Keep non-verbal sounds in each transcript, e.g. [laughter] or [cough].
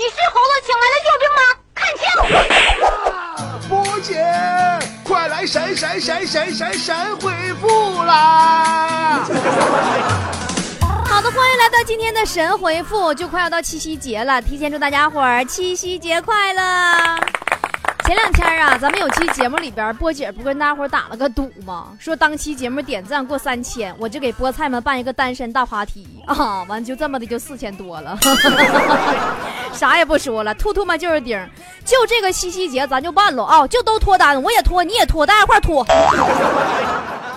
你是猴子请来的救兵吗？看清！波姐，快来神神神神神神回复啦！[laughs] 好的，欢迎来到今天的神回复，就快要到七夕节了，提前祝大家伙儿七夕节快乐！前两天啊，咱们有期节目里边，波姐不跟大伙打了个赌吗？说当期节目点赞过三千，我就给菠菜们办一个单身大滑梯 [laughs] 啊！完就这么的就四千多了，[laughs] 啥也不说了，兔兔们就是钉，就这个七夕节咱就办了啊！就都脱单，我也脱，你也脱，大家一块脱，[laughs]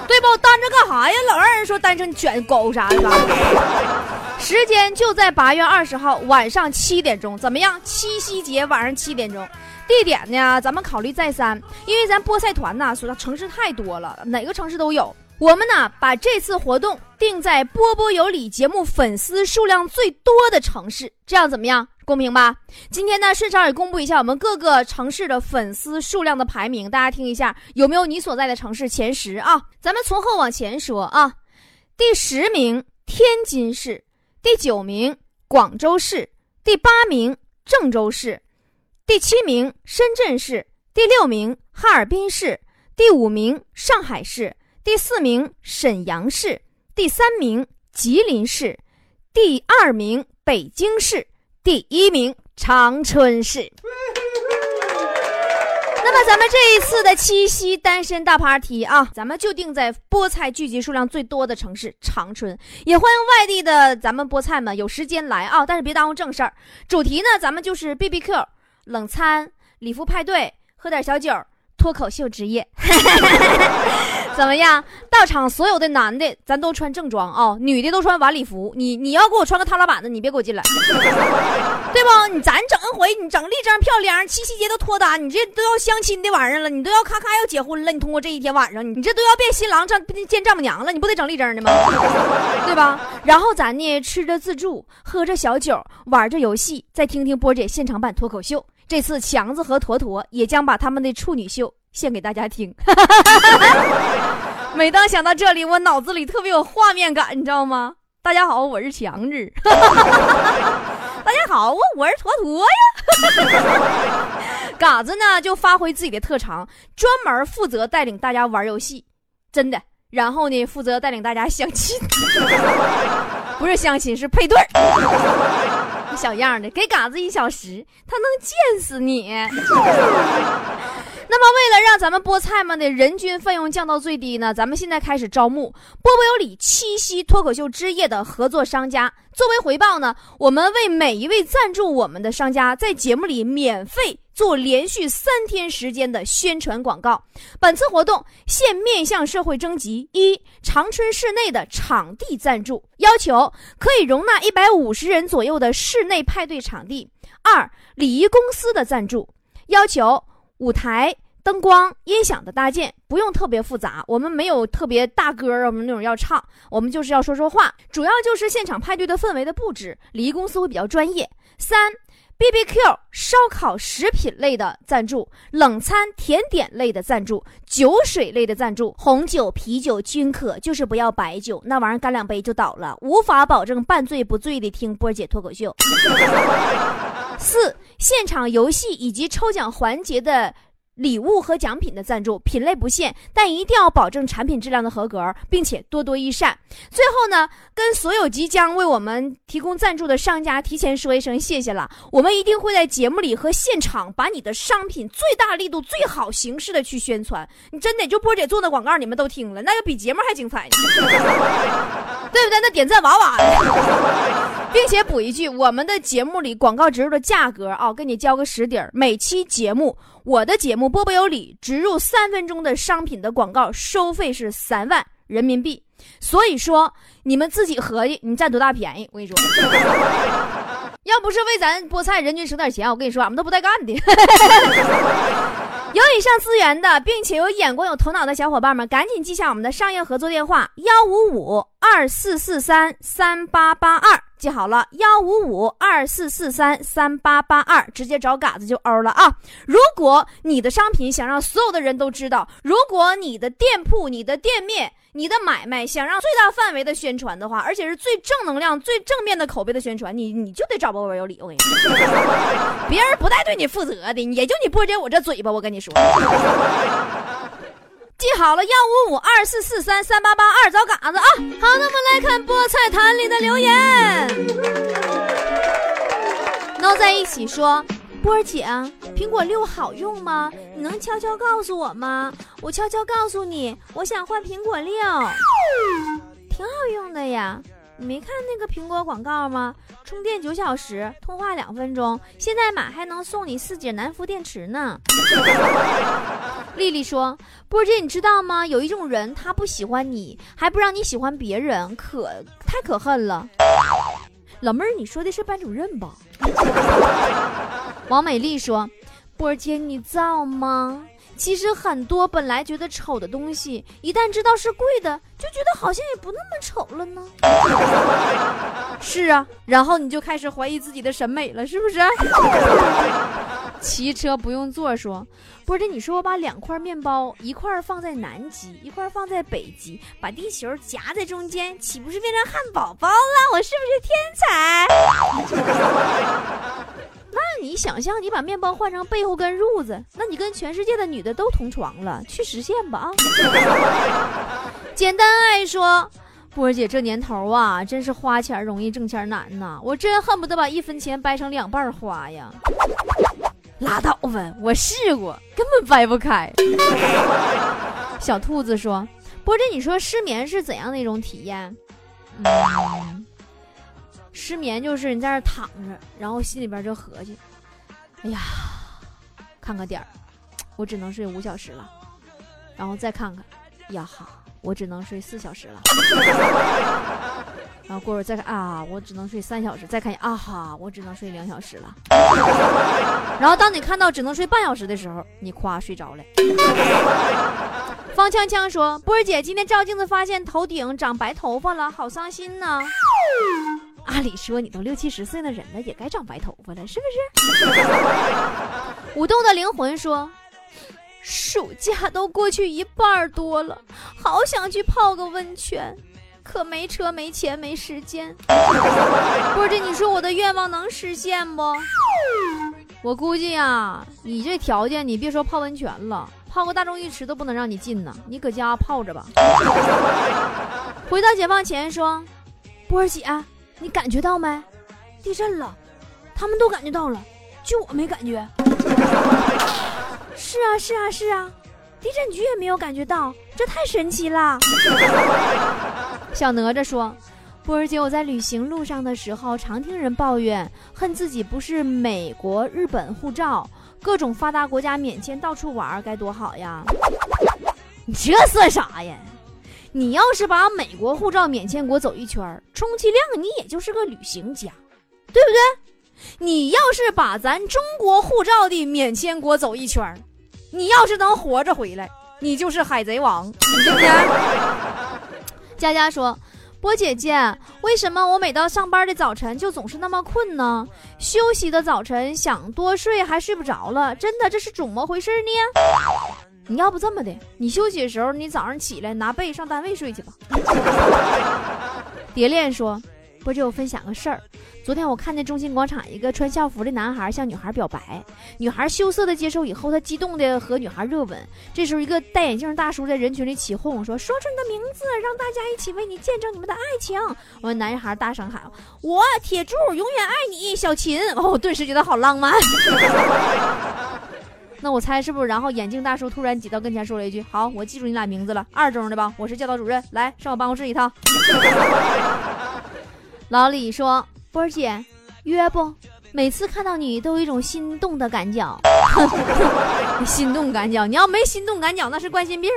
对不？单着干啥呀？老让人说单身卷狗啥的。时间就在八月二十号晚上七点钟，怎么样？七夕节晚上七点钟。地点呢？咱们考虑再三，因为咱菠菜团呐，所在城市太多了，哪个城市都有。我们呢，把这次活动定在波波有理节目粉丝数量最多的城市，这样怎么样？公平吧？今天呢，顺畅也公布一下我们各个城市的粉丝数量的排名，大家听一下，有没有你所在的城市前十啊？咱们从后往前说啊，第十名天津市，第九名广州市，第八名郑州市。第七名深圳市，第六名哈尔滨市，第五名上海市，第四名沈阳市，第三名吉林市，第二名北京市，第一名长春市。那咱们这一次的七夕单身大 party 啊，咱们就定在菠菜聚集数量最多的城市长春，也欢迎外地的咱们菠菜们有时间来啊，但是别耽误正事儿。主题呢，咱们就是 B B Q。冷餐、礼服派对、喝点小酒、脱口秀之夜，[laughs] 怎么样？到场所有的男的，咱都穿正装啊，女的都穿晚礼服。你你要给我穿个踏拉板的，你别给我进来，[laughs] 对不？你咱整一回，你整立正漂亮，七夕节都脱单，你这都要相亲的玩意儿了，你都要咔咔要结婚了，你通过这一天晚上，你这都要变新郎丈见丈母娘了，你不得整立正的吗？[laughs] 对吧？然后咱呢，吃着自助，喝着小酒，玩着游戏，再听听波姐现场版脱口秀。这次强子和坨坨也将把他们的处女秀献给大家听。[laughs] 每当想到这里，我脑子里特别有画面感，你知道吗？大家好，我是强子。[laughs] 大家好，我我是坨坨呀。[laughs] 嘎子呢，就发挥自己的特长，专门负责带领大家玩游戏，真的。然后呢，负责带领大家相亲，不是相亲，是配对儿。小样的，给嘎子一小时，他能见死你。那么，为了让咱们菠菜们的人均费用降到最低呢，咱们现在开始招募波波有理七夕脱口秀之夜的合作商家。作为回报呢，我们为每一位赞助我们的商家，在节目里免费做连续三天时间的宣传广告。本次活动现面向社会征集：一、长春市内的场地赞助，要求可以容纳一百五十人左右的室内派对场地；二、礼仪公司的赞助，要求舞台。灯光、音响的搭建不用特别复杂，我们没有特别大歌儿，我们那种要唱，我们就是要说说话，主要就是现场派对的氛围的布置，礼仪公司会比较专业。三，B B Q 烧烤食品类的赞助，冷餐甜点类的赞助，酒水类的赞助，红酒、啤酒均可，就是不要白酒，那玩意儿干两杯就倒了，无法保证半醉不醉的听波姐脱口秀。四，现场游戏以及抽奖环节的。礼物和奖品的赞助品类不限，但一定要保证产品质量的合格，并且多多益善。最后呢，跟所有即将为我们提供赞助的商家提前说一声谢谢了。我们一定会在节目里和现场把你的商品最大力度、最好形式的去宣传。你真的就波姐做的广告，你们都听了，那个比节目还精彩，对不对？那点赞哇哇，并且补一句，我们的节目里广告植入的价格啊，跟你交个实底儿，每期节目。我的节目波波有理，植入三分钟的商品的广告，收费是三万人民币。所以说，你们自己合计，你占多大便宜？我跟你说，要不是为咱菠菜人均省点钱，我跟你说，俺们都不带干的。[laughs] [laughs] 有以上资源的，并且有眼光、有头脑的小伙伴们，赶紧记下我们的商业合作电话：幺五五二四四三三八八二。记好了，幺五五二四四三三八八二，直接找嘎子就欧了啊！如果你的商品想让所有的人都知道，如果你的店铺、你的店面、你的买卖想让最大范围的宣传的话，而且是最正能量、最正面的口碑的宣传，你你就得找波波有理。我跟你说，别人不带对你负责的，也就你波姐我这嘴巴，我跟你说。记好了，幺五五二四四三三八八二，找嘎子啊！好，那我们来看菠菜坛里的留言。闹在一起说，波儿姐，苹果六好用吗？你能悄悄告诉我吗？我悄悄告诉你，我想换苹果六，挺好用的呀。你没看那个苹果广告吗？充电九小时，通话两分钟，现在买还能送你四节南孚电池呢。丽丽说：“波姐，你知道吗？有一种人，他不喜欢你，还不让你喜欢别人，可太可恨了。”老妹儿，你说的是班主任吧？王美丽说：“波姐，你造吗？”其实很多本来觉得丑的东西，一旦知道是贵的，就觉得好像也不那么丑了呢。[laughs] 是啊，然后你就开始怀疑自己的审美了，是不是？[laughs] 骑车不用坐说，不是你说我把两块面包，一块放在南极，一块放在北极，把地球夹在中间，岂不是变成汉堡包了？我是不是天才？那你想象，你把面包换成背后跟褥子，那你跟全世界的女的都同床了，去实现吧啊！简单爱说，波儿姐这年头啊，真是花钱容易挣钱难呐，我真恨不得把一分钱掰成两半花呀！拉倒吧，我试过，根本掰不开。小兔子说，波姐，你说失眠是怎样的一种体验？嗯。失眠就是你在那躺着，然后心里边就合计：“哎呀，看个点儿，我只能睡五小时了。”然后再看看，呀哈，我只能睡四小时了。[laughs] 然后过会儿再看啊，我只能睡三小时。再看啊哈，我只能睡两小时了。[laughs] 然后当你看到只能睡半小时的时候，你夸睡着了。方锵锵说：“波儿姐，今天照镜子发现头顶长白头发了，好伤心呢。”按理说你都六七十岁的人了，也该长白头发了，是不是？[laughs] 舞动的灵魂说：“暑假都过去一半多了，好想去泡个温泉，可没车、没钱、没时间。[laughs] 波姐，你说我的愿望能实现不？我估计啊，你这条件，你别说泡温泉了，泡个大众浴池都不能让你进呢。你搁家泡着吧。[laughs] 回到解放前说，波儿姐。”你感觉到没？地震了，他们都感觉到了，就我没感觉。是啊，是啊，是啊，地震局也没有感觉到，这太神奇了。小哪吒说：“波儿姐，我在旅行路上的时候，常听人抱怨，恨自己不是美国、日本护照，各种发达国家免签到处玩，该多好呀！你这算啥呀？”你要是把美国护照免签国走一圈充其量你也就是个旅行家，对不对？你要是把咱中国护照的免签国走一圈你要是能活着回来，你就是海贼王，对不对？佳佳说：“波姐姐，为什么我每到上班的早晨就总是那么困呢？休息的早晨想多睡还睡不着了，真的这是怎么回事呢？”你要不这么的，你休息的时候，你早上起来拿被上单位睡去吧。[laughs] 蝶恋说：“波姐，我分享个事儿。昨天我看见中心广场一个穿校服的男孩向女孩表白，女孩羞涩的接受以后，他激动的和女孩热吻。这时候，一个戴眼镜大叔在人群里起哄说：‘说出你的名字，让大家一起为你见证你们的爱情。’我们男孩大声喊：‘我铁柱永远爱你，小秦。’哦，顿时觉得好浪漫。”那我猜是不是？然后眼镜大叔突然挤到跟前，说了一句：“好，我记住你俩名字了，二中的吧？我是教导主任，来上我办公室一趟。[laughs] ”老李说：“波儿姐，约不？每次看到你都有一种心动的感觉。[laughs] 心动感觉？你要没心动感觉，那是冠心病。”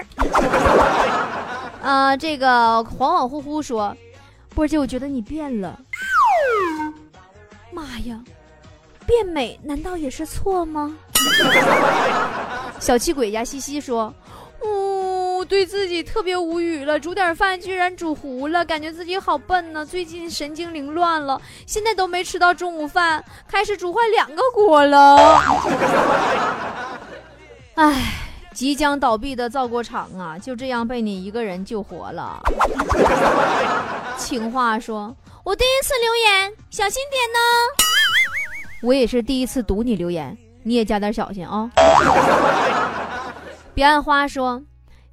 啊，这个恍恍惚惚说：“波儿姐，我觉得你变了。妈呀，变美难道也是错吗？” [laughs] 小气鬼呀西西说：“呜，对自己特别无语了，煮点饭居然煮糊了，感觉自己好笨呢。最近神经凌乱了，现在都没吃到中午饭，开始煮坏两个锅了。[laughs] 哎，即将倒闭的造锅厂啊，就这样被你一个人救活了。情话说：“我第一次留言，小心点呢。”我也是第一次读你留言，你也加点小心啊。[laughs] 彼岸花说：“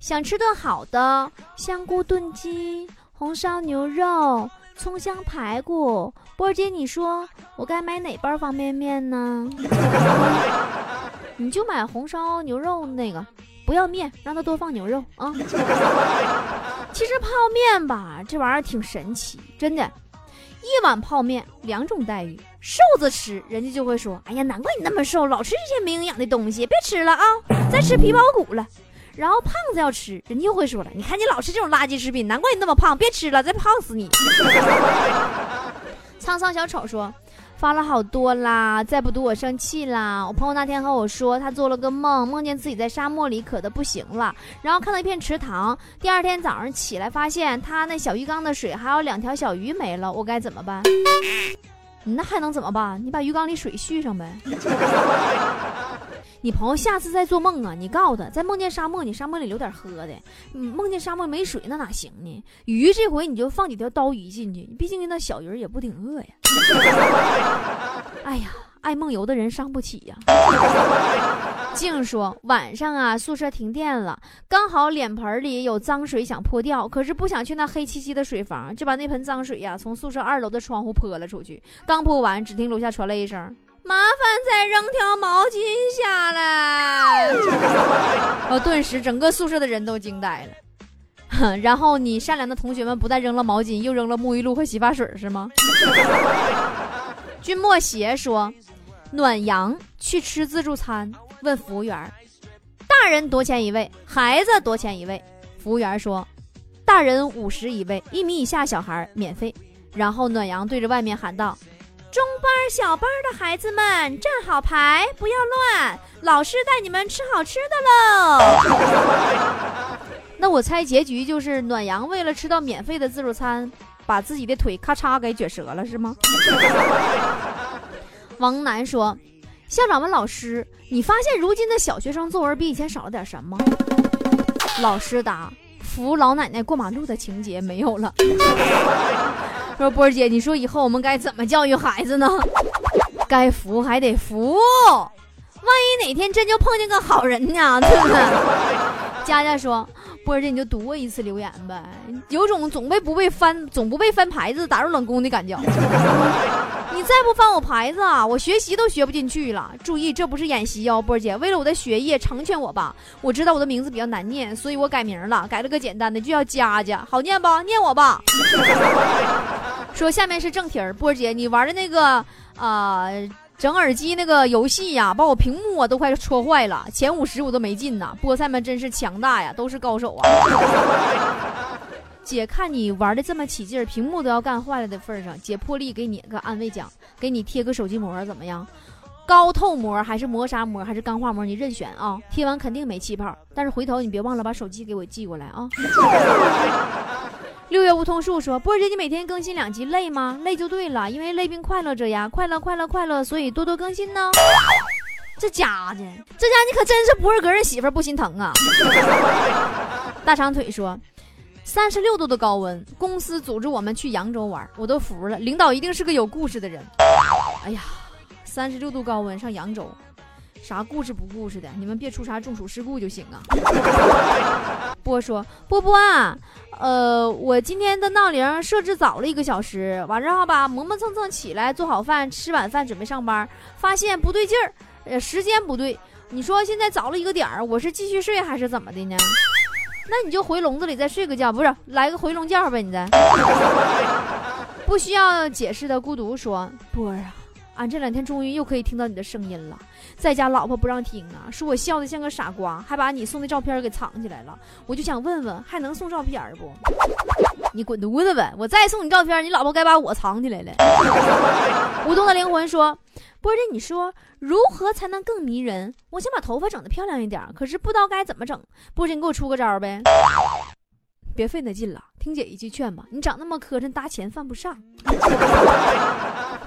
想吃顿好的，香菇炖鸡、红烧牛肉、葱香排骨。波儿姐，你说我该买哪包方便面呢？[laughs] 你就买红烧牛肉那个，不要面，让他多放牛肉啊。[laughs] 其实泡面吧，这玩意儿挺神奇，真的，一碗泡面两种待遇。瘦子吃，人家就会说：“哎呀，难怪你那么瘦，老吃这些没营养的东西，别吃了啊，再吃皮包骨了。”然后胖子要吃，人家又会说了：“你看你老吃这种垃圾食品，难怪你那么胖，别吃了，再胖死你。” [laughs] 沧桑小丑说：“发了好多啦，再不读我生气啦。”我朋友那天和我说，他做了个梦，梦见自己在沙漠里渴的不行了，然后看到一片池塘。第二天早上起来，发现他那小鱼缸的水还有两条小鱼没了，我该怎么办？你 [laughs] 那还能怎么办？你把鱼缸里水续上呗。[laughs] 你朋友下次再做梦啊，你告诉他，再梦见沙漠，你沙漠里留点喝的。梦见沙漠没水，那哪行呢？鱼这回你就放几条刀鱼进去，毕竟那小鱼也不顶饿呀。哎呀，爱梦游的人伤不起呀。静说晚上啊，宿舍停电了，刚好脸盆里有脏水想泼掉，可是不想去那黑漆漆的水房，就把那盆脏水呀从宿舍二楼的窗户泼了出去。刚泼完，只听楼下传来一声。麻烦再扔条毛巾下来。[laughs] 哦，顿时整个宿舍的人都惊呆了。[laughs] 然后你善良的同学们不但扔了毛巾，又扔了沐浴露和洗发水，是吗？君莫邪说，暖阳去吃自助餐，问服务员：“大人多钱一位？孩子多钱一位？”服务员说：“大人五十一位，一米以下小孩免费。”然后暖阳对着外面喊道。中班、小班的孩子们站好排，不要乱。老师带你们吃好吃的喽。[laughs] 那我猜结局就是暖阳为了吃到免费的自助餐，把自己的腿咔嚓给卷折了，是吗？[laughs] 王楠说：“校长问老师，你发现如今的小学生作文比以前少了点什么？”老师答：“扶老奶奶过马路的情节没有了。”说波儿姐，你说以后我们该怎么教育孩子呢？[laughs] 该扶还得扶，万一哪天真就碰见个好人呢？对不对？佳佳说，波儿姐你就读我一次留言呗，有种总被不被翻，总不被翻牌子打入冷宫的感觉。[laughs] 你再不翻我牌子啊，我学习都学不进去了。注意，这不是演习哦，波儿姐，为了我的学业，成全我吧。我知道我的名字比较难念，所以我改名了，改了个简单的，就叫佳佳，好念不？念我吧。[laughs] 说下面是正题儿，波儿姐，你玩的那个啊整耳机那个游戏呀，把我屏幕啊都快戳坏了，前五十我都没进呐。菠菜们真是强大呀，都是高手啊。姐看你玩的这么起劲，屏幕都要干坏了的份上，姐破例给你个安慰奖，给你贴个手机膜，怎么样？高透膜还是磨砂膜还是钢化膜，你任选啊！贴完肯定没气泡，但是回头你别忘了把手机给我寄过来啊！六月梧桐树说：“波儿姐，你每天更新两集累吗？累就对了，因为累并快乐着呀，快乐快乐快乐，所以多多更新呢。”这家伙，这家你可真是不是个人媳妇不心疼啊！[laughs] 大长腿说。三十六度的高温，公司组织我们去扬州玩，我都服了。领导一定是个有故事的人。哎呀，三十六度高温上扬州，啥故事不故事的？你们别出啥中暑事故就行啊。[laughs] 波说波波啊，呃，我今天的闹铃设置早了一个小时，完之后吧，磨磨蹭蹭起来做好饭，吃晚饭准备上班，发现不对劲儿，呃，时间不对。你说现在早了一个点儿，我是继续睡还是怎么的呢？那你就回笼子里再睡个觉，不是来个回笼觉呗？你再 [laughs] 不需要解释的孤独说波啊，俺这两天终于又可以听到你的声音了，在家老婆不让听啊，说我笑的像个傻瓜，还把你送的照片给藏起来了。我就想问问，还能送照片不？你滚犊子呗！我再送你照片，你老婆该把我藏起来了。[laughs] 舞动的灵魂说。波姐，你说如何才能更迷人？我想把头发整得漂亮一点，可是不知道该怎么整。波姐，你给我出个招呗！别费那劲了，听姐一句劝吧，你长那么磕碜，搭钱犯不上。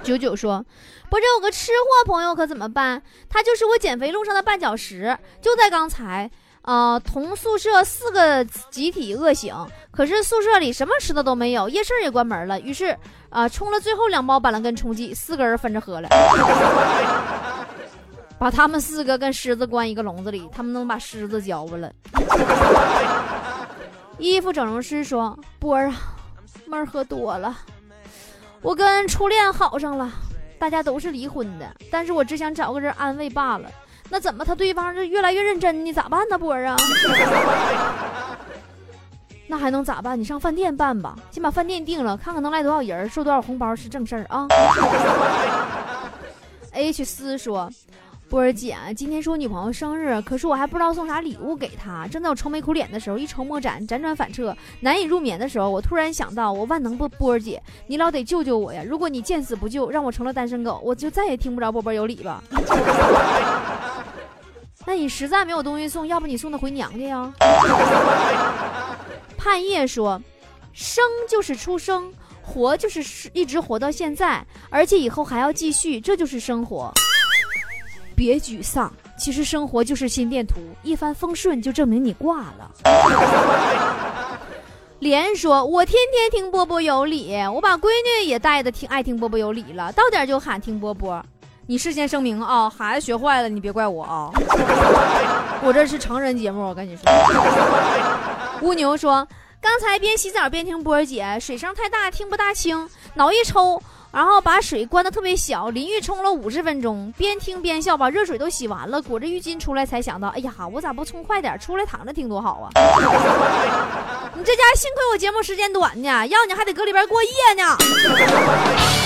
九九说：“波儿姐，有个吃货朋友可怎么办？他就是我减肥路上的绊脚石。就在刚才，呃，同宿舍四个集体饿醒，可是宿舍里什么吃的都没有，夜市也关门了。于是，啊，冲了最后两包板蓝根冲剂，四个人分着喝了。”把他们四个跟狮子关一个笼子里，他们能把狮子嚼巴了。衣服整容师说：“波儿啊，妹儿喝多了，我跟初恋好上了，大家都是离婚的，但是我只想找个人安慰罢了。那怎么他对方是越来越认真呢？咋办呢，波儿啊？[laughs] 那还能咋办？你上饭店办吧，先把饭店定了，看看能来多少人，收多少红包是正事儿啊。[laughs] ”H 四说。波儿姐，今天是我女朋友生日，可是我还不知道送啥礼物给她。正在我愁眉苦脸的时候，一筹莫展，辗转反侧，难以入眠的时候，我突然想到，我万能波波儿姐，你老得救救我呀！如果你见死不救，让我成了单身狗，我就再也听不着波波有理了。[laughs] 那你实在没有东西送，要不你送她回娘家呀？[laughs] 盼夜说，生就是出生，活就是一直活到现在，而且以后还要继续，这就是生活。别沮丧，其实生活就是心电图，一帆风顺就证明你挂了。[laughs] 连说：“我天天听波波有理，我把闺女也带的听爱听波波有理了，到点就喊听波波。你事先声明啊，孩子学坏了，你别怪我啊。[laughs] 我这是成人节目，我跟你说。”乌牛说：“刚才边洗澡边听波姐，水声太大听不大清，脑一抽。”然后把水关的特别小，淋浴冲了五十分钟，边听边笑，把热水都洗完了，裹着浴巾出来，才想到，哎呀，我咋不冲快点，出来躺着听多好啊！[laughs] 你这家幸亏我节目时间短呢，要你还得搁里边过夜呢。